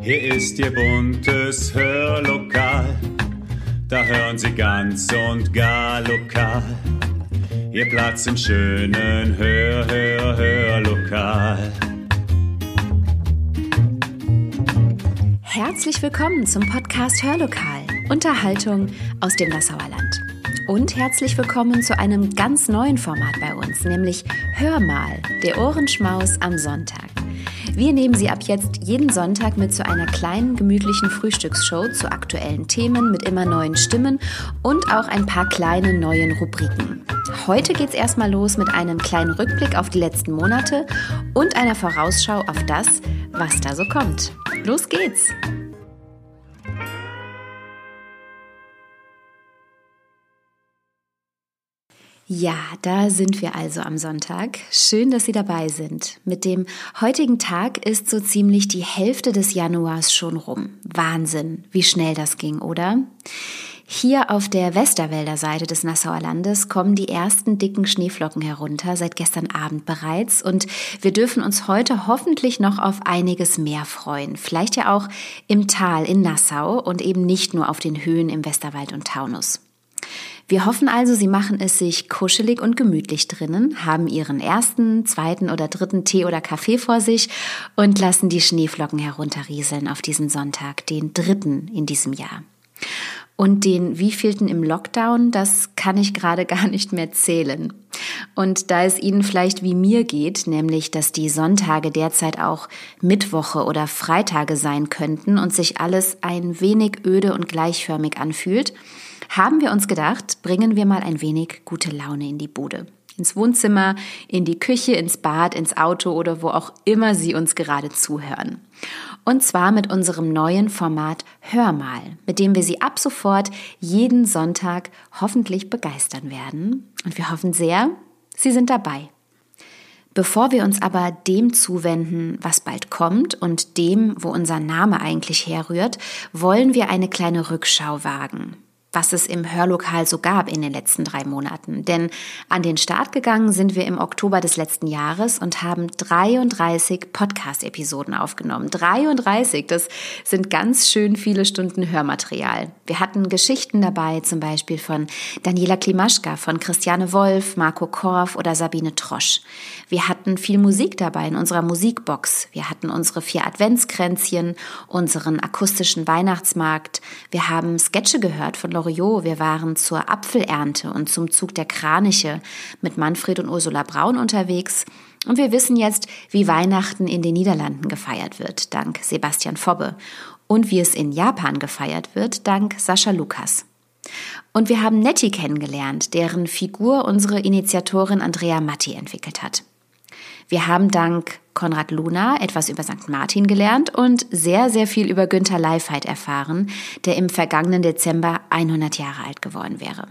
Hier ist Ihr buntes Hörlokal, da hören Sie ganz und gar lokal. Ihr Platz im schönen Hör, Hör, Hörlokal. Herzlich willkommen zum Podcast Hörlokal, Unterhaltung aus dem Nassauer Land. Und herzlich willkommen zu einem ganz neuen Format bei uns, nämlich Hör mal, der Ohrenschmaus am Sonntag. Wir nehmen Sie ab jetzt jeden Sonntag mit zu einer kleinen, gemütlichen Frühstücksshow zu aktuellen Themen mit immer neuen Stimmen und auch ein paar kleinen neuen Rubriken. Heute geht's erstmal los mit einem kleinen Rückblick auf die letzten Monate und einer Vorausschau auf das, was da so kommt. Los geht's! Ja, da sind wir also am Sonntag. Schön, dass Sie dabei sind. Mit dem heutigen Tag ist so ziemlich die Hälfte des Januars schon rum. Wahnsinn, wie schnell das ging, oder? Hier auf der Westerwälder Seite des Nassauer Landes kommen die ersten dicken Schneeflocken herunter, seit gestern Abend bereits. Und wir dürfen uns heute hoffentlich noch auf einiges mehr freuen. Vielleicht ja auch im Tal in Nassau und eben nicht nur auf den Höhen im Westerwald und Taunus. Wir hoffen also, Sie machen es sich kuschelig und gemütlich drinnen, haben Ihren ersten, zweiten oder dritten Tee oder Kaffee vor sich und lassen die Schneeflocken herunterrieseln auf diesen Sonntag, den dritten in diesem Jahr. Und den wievielten im Lockdown, das kann ich gerade gar nicht mehr zählen. Und da es Ihnen vielleicht wie mir geht, nämlich dass die Sonntage derzeit auch Mittwoche oder Freitage sein könnten und sich alles ein wenig öde und gleichförmig anfühlt, haben wir uns gedacht, bringen wir mal ein wenig gute Laune in die Bude. Ins Wohnzimmer, in die Küche, ins Bad, ins Auto oder wo auch immer Sie uns gerade zuhören. Und zwar mit unserem neuen Format Hör mal, mit dem wir Sie ab sofort jeden Sonntag hoffentlich begeistern werden. Und wir hoffen sehr, Sie sind dabei. Bevor wir uns aber dem zuwenden, was bald kommt und dem, wo unser Name eigentlich herrührt, wollen wir eine kleine Rückschau wagen was es im Hörlokal so gab in den letzten drei Monaten. Denn an den Start gegangen sind wir im Oktober des letzten Jahres und haben 33 Podcast-Episoden aufgenommen. 33, das sind ganz schön viele Stunden Hörmaterial. Wir hatten Geschichten dabei, zum Beispiel von Daniela Klimaschka, von Christiane Wolf, Marco Korf oder Sabine Trosch. Wir hatten viel Musik dabei in unserer Musikbox. Wir hatten unsere vier Adventskränzchen, unseren akustischen Weihnachtsmarkt. Wir haben Sketche gehört von Lorraine Loriot. Wir waren zur Apfelernte und zum Zug der Kraniche mit Manfred und Ursula Braun unterwegs. Und wir wissen jetzt, wie Weihnachten in den Niederlanden gefeiert wird, dank Sebastian Fobbe. Und wie es in Japan gefeiert wird, dank Sascha Lukas. Und wir haben Nettie kennengelernt, deren Figur unsere Initiatorin Andrea Matti entwickelt hat. Wir haben dank Konrad Luna etwas über St. Martin gelernt und sehr, sehr viel über Günther Leifheit erfahren, der im vergangenen Dezember 100 Jahre alt geworden wäre.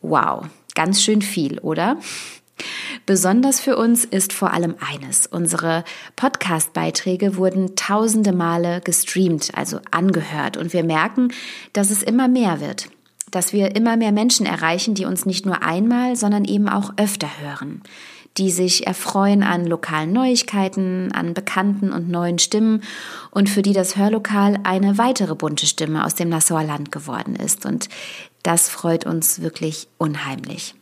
Wow, ganz schön viel, oder? Besonders für uns ist vor allem eines. Unsere Podcast-Beiträge wurden tausende Male gestreamt, also angehört. Und wir merken, dass es immer mehr wird. Dass wir immer mehr Menschen erreichen, die uns nicht nur einmal, sondern eben auch öfter hören die sich erfreuen an lokalen Neuigkeiten, an bekannten und neuen Stimmen und für die das Hörlokal eine weitere bunte Stimme aus dem Nassauer Land geworden ist. Und das freut uns wirklich unheimlich.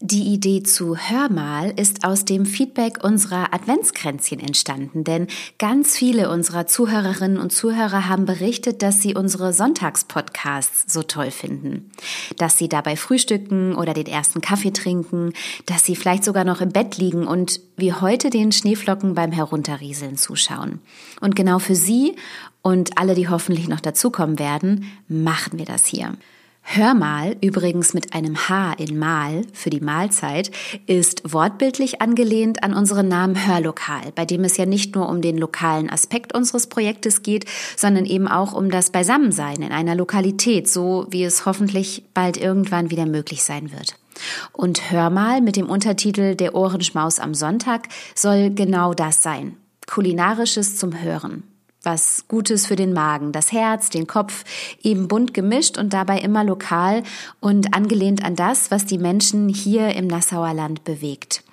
Die Idee zu Hör mal ist aus dem Feedback unserer Adventskränzchen entstanden, denn ganz viele unserer Zuhörerinnen und Zuhörer haben berichtet, dass sie unsere Sonntagspodcasts so toll finden, dass sie dabei frühstücken oder den ersten Kaffee trinken, dass sie vielleicht sogar noch im Bett liegen und wie heute den Schneeflocken beim Herunterrieseln zuschauen. Und genau für sie und alle, die hoffentlich noch dazukommen werden, machen wir das hier. Hör mal, übrigens mit einem H in Mal für die Mahlzeit, ist wortbildlich angelehnt an unseren Namen Hörlokal, bei dem es ja nicht nur um den lokalen Aspekt unseres Projektes geht, sondern eben auch um das Beisammensein in einer Lokalität, so wie es hoffentlich bald irgendwann wieder möglich sein wird. Und Hör mal mit dem Untertitel Der Ohrenschmaus am Sonntag soll genau das sein. Kulinarisches zum Hören was Gutes für den Magen, das Herz, den Kopf, eben bunt gemischt und dabei immer lokal und angelehnt an das, was die Menschen hier im Nassauer Land bewegt.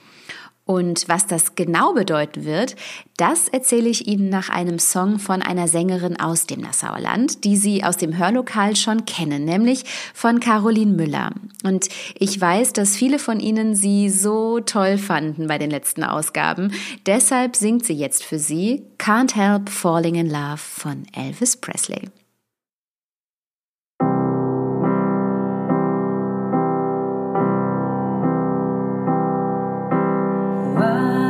Und was das genau bedeuten wird, das erzähle ich Ihnen nach einem Song von einer Sängerin aus dem Nassauer Land, die Sie aus dem Hörlokal schon kennen, nämlich von Caroline Müller. Und ich weiß, dass viele von Ihnen sie so toll fanden bei den letzten Ausgaben. Deshalb singt sie jetzt für Sie Can't Help Falling in Love von Elvis Presley. Bye.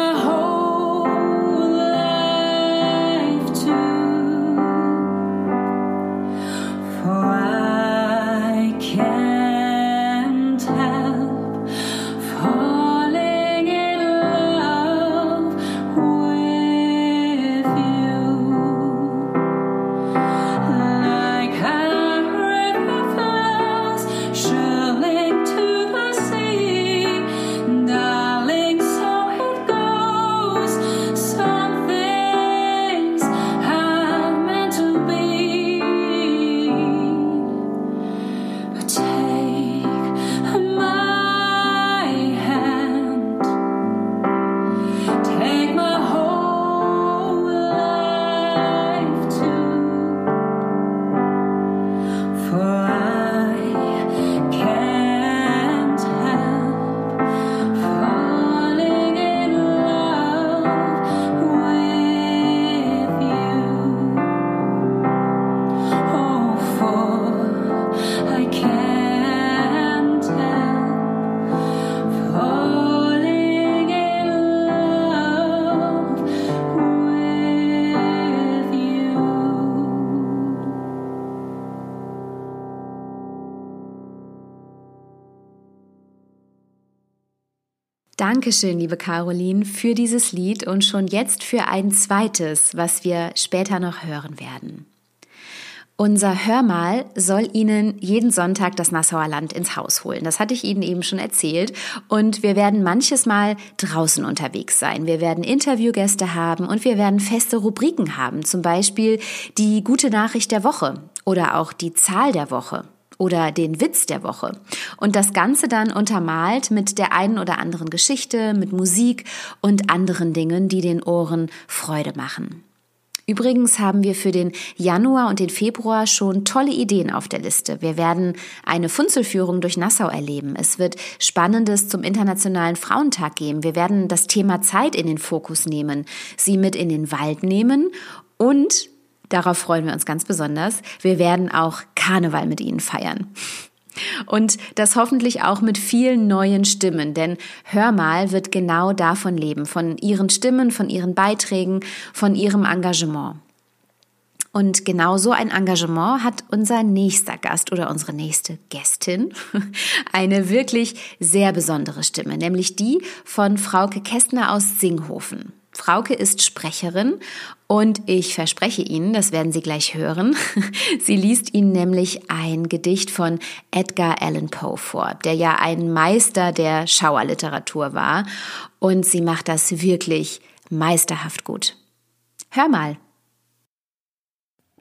my heart. Dankeschön, liebe Caroline, für dieses Lied und schon jetzt für ein zweites, was wir später noch hören werden. Unser Hörmal soll Ihnen jeden Sonntag das Nassauer Land ins Haus holen. Das hatte ich Ihnen eben schon erzählt. Und wir werden manches Mal draußen unterwegs sein. Wir werden Interviewgäste haben und wir werden feste Rubriken haben. Zum Beispiel die gute Nachricht der Woche oder auch die Zahl der Woche oder den Witz der Woche. Und das Ganze dann untermalt mit der einen oder anderen Geschichte, mit Musik und anderen Dingen, die den Ohren Freude machen. Übrigens haben wir für den Januar und den Februar schon tolle Ideen auf der Liste. Wir werden eine Funzelführung durch Nassau erleben. Es wird Spannendes zum Internationalen Frauentag geben. Wir werden das Thema Zeit in den Fokus nehmen, sie mit in den Wald nehmen und Darauf freuen wir uns ganz besonders. Wir werden auch Karneval mit Ihnen feiern. Und das hoffentlich auch mit vielen neuen Stimmen, denn Hör mal wird genau davon leben, von Ihren Stimmen, von Ihren Beiträgen, von Ihrem Engagement. Und genau so ein Engagement hat unser nächster Gast oder unsere nächste Gästin eine wirklich sehr besondere Stimme, nämlich die von Frauke Kästner aus Singhofen. Frauke ist Sprecherin und ich verspreche Ihnen, das werden Sie gleich hören, sie liest Ihnen nämlich ein Gedicht von Edgar Allan Poe vor, der ja ein Meister der Schauerliteratur war und sie macht das wirklich meisterhaft gut. Hör mal.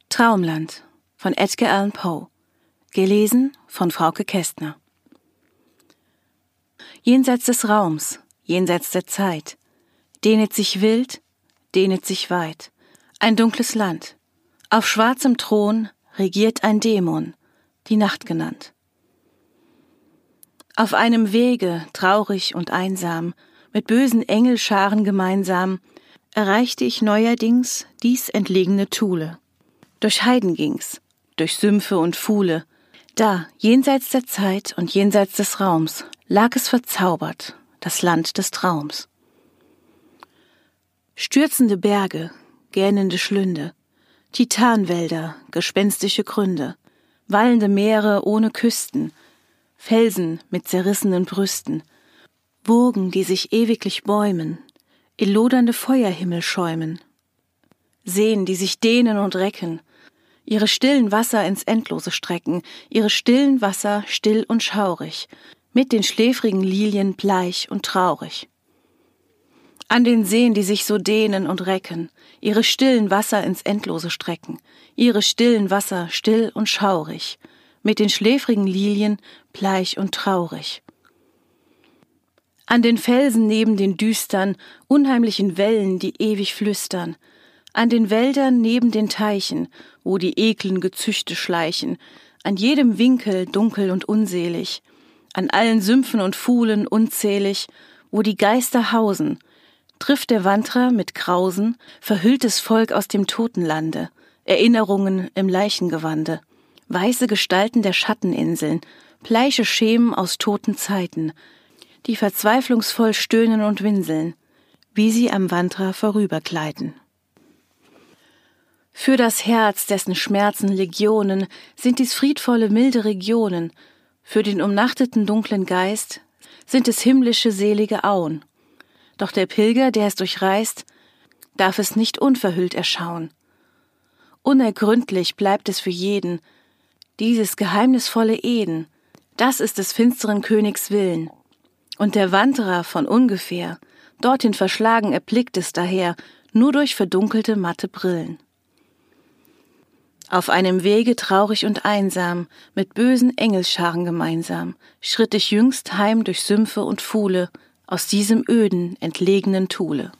Traumland von Edgar Allan Poe, gelesen von Frauke Kästner. Jenseits des Raums, jenseits der Zeit, dehnet sich wild, dehnet sich weit, ein dunkles Land. Auf schwarzem Thron regiert ein Dämon, die Nacht genannt. Auf einem Wege, traurig und einsam, mit bösen Engelscharen gemeinsam, erreichte ich neuerdings dies entlegene Thule. Durch Heiden ging's, durch Sümpfe und Fuhle. Da, jenseits der Zeit und jenseits des Raums, lag es verzaubert, das Land des Traums. Stürzende Berge, gähnende Schlünde, Titanwälder, gespenstische Gründe, wallende Meere ohne Küsten, Felsen mit zerrissenen Brüsten, Burgen, die sich ewiglich bäumen, in lodernde Feuerhimmel schäumen, Seen, die sich dehnen und recken, ihre stillen Wasser ins Endlose strecken, ihre stillen Wasser still und schaurig, mit den schläfrigen Lilien bleich und traurig. An den Seen, die sich so dehnen und recken, ihre stillen Wasser ins Endlose strecken, ihre stillen Wasser still und schaurig, mit den schläfrigen Lilien bleich und traurig. An den Felsen neben den düstern, unheimlichen Wellen, die ewig flüstern, an den Wäldern neben den Teichen, wo die eklen Gezüchte schleichen, an jedem Winkel dunkel und unselig, an allen Sümpfen und Fuhlen unzählig, wo die Geister hausen, trifft der Wandrer mit Krausen verhülltes Volk aus dem Totenlande, Erinnerungen im Leichengewande, weiße Gestalten der Schatteninseln, bleiche Schemen aus toten Zeiten, die verzweiflungsvoll stöhnen und winseln, wie sie am Wandrer vorübergleiten. Für das Herz, dessen Schmerzen Legionen, sind dies friedvolle, milde Regionen, für den umnachteten dunklen Geist sind es himmlische, selige Auen. Doch der Pilger, der es durchreist, darf es nicht unverhüllt erschauen. Unergründlich bleibt es für jeden, dieses geheimnisvolle Eden, das ist des finsteren Königs Willen. Und der Wanderer von ungefähr, dorthin verschlagen erblickt es daher, nur durch verdunkelte matte Brillen. Auf einem Wege traurig und einsam, mit bösen Engelscharen gemeinsam, schritt ich jüngst heim durch Sümpfe und Fuhle, aus diesem öden, entlegenen Thule.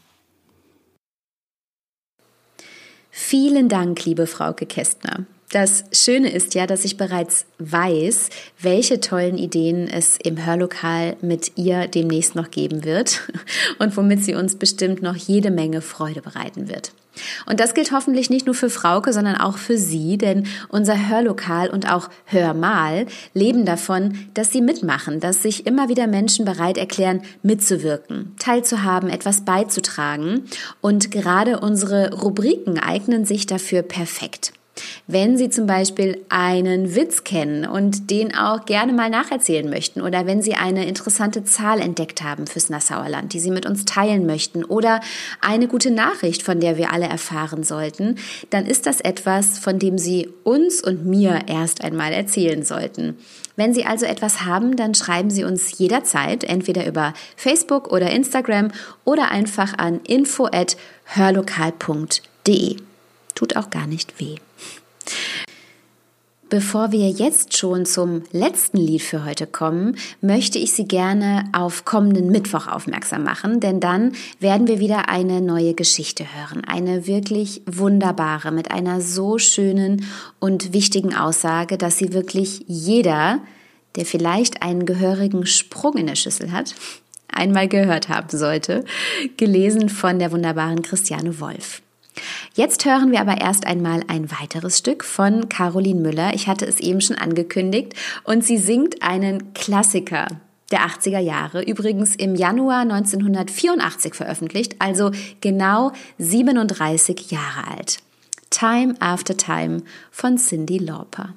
Vielen Dank, liebe Frauke Kästner. Das Schöne ist ja, dass ich bereits weiß, welche tollen Ideen es im Hörlokal mit ihr demnächst noch geben wird und womit sie uns bestimmt noch jede Menge Freude bereiten wird. Und das gilt hoffentlich nicht nur für Frauke, sondern auch für Sie, denn unser Hörlokal und auch Hörmal leben davon, dass Sie mitmachen, dass sich immer wieder Menschen bereit erklären, mitzuwirken, teilzuhaben, etwas beizutragen. Und gerade unsere Rubriken eignen sich dafür perfekt. Wenn Sie zum Beispiel einen Witz kennen und den auch gerne mal nacherzählen möchten oder wenn Sie eine interessante Zahl entdeckt haben fürs Nassauer Land, die Sie mit uns teilen möchten oder eine gute Nachricht, von der wir alle erfahren sollten, dann ist das etwas, von dem Sie uns und mir erst einmal erzählen sollten. Wenn Sie also etwas haben, dann schreiben Sie uns jederzeit, entweder über Facebook oder Instagram oder einfach an info@hörlokal.de. Tut auch gar nicht weh. Bevor wir jetzt schon zum letzten Lied für heute kommen, möchte ich Sie gerne auf kommenden Mittwoch aufmerksam machen, denn dann werden wir wieder eine neue Geschichte hören. Eine wirklich wunderbare, mit einer so schönen und wichtigen Aussage, dass sie wirklich jeder, der vielleicht einen gehörigen Sprung in der Schüssel hat, einmal gehört haben sollte, gelesen von der wunderbaren Christiane Wolf. Jetzt hören wir aber erst einmal ein weiteres Stück von Caroline Müller. Ich hatte es eben schon angekündigt und sie singt einen Klassiker der 80er Jahre, übrigens im Januar 1984 veröffentlicht, also genau 37 Jahre alt. Time After Time von Cindy Lauper.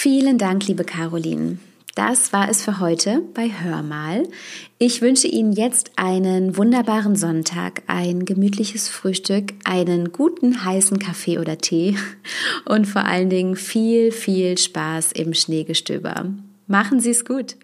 Vielen Dank, liebe Caroline. Das war es für heute bei Hör mal. Ich wünsche Ihnen jetzt einen wunderbaren Sonntag, ein gemütliches Frühstück, einen guten heißen Kaffee oder Tee und vor allen Dingen viel, viel Spaß im Schneegestöber. Machen Sie es gut.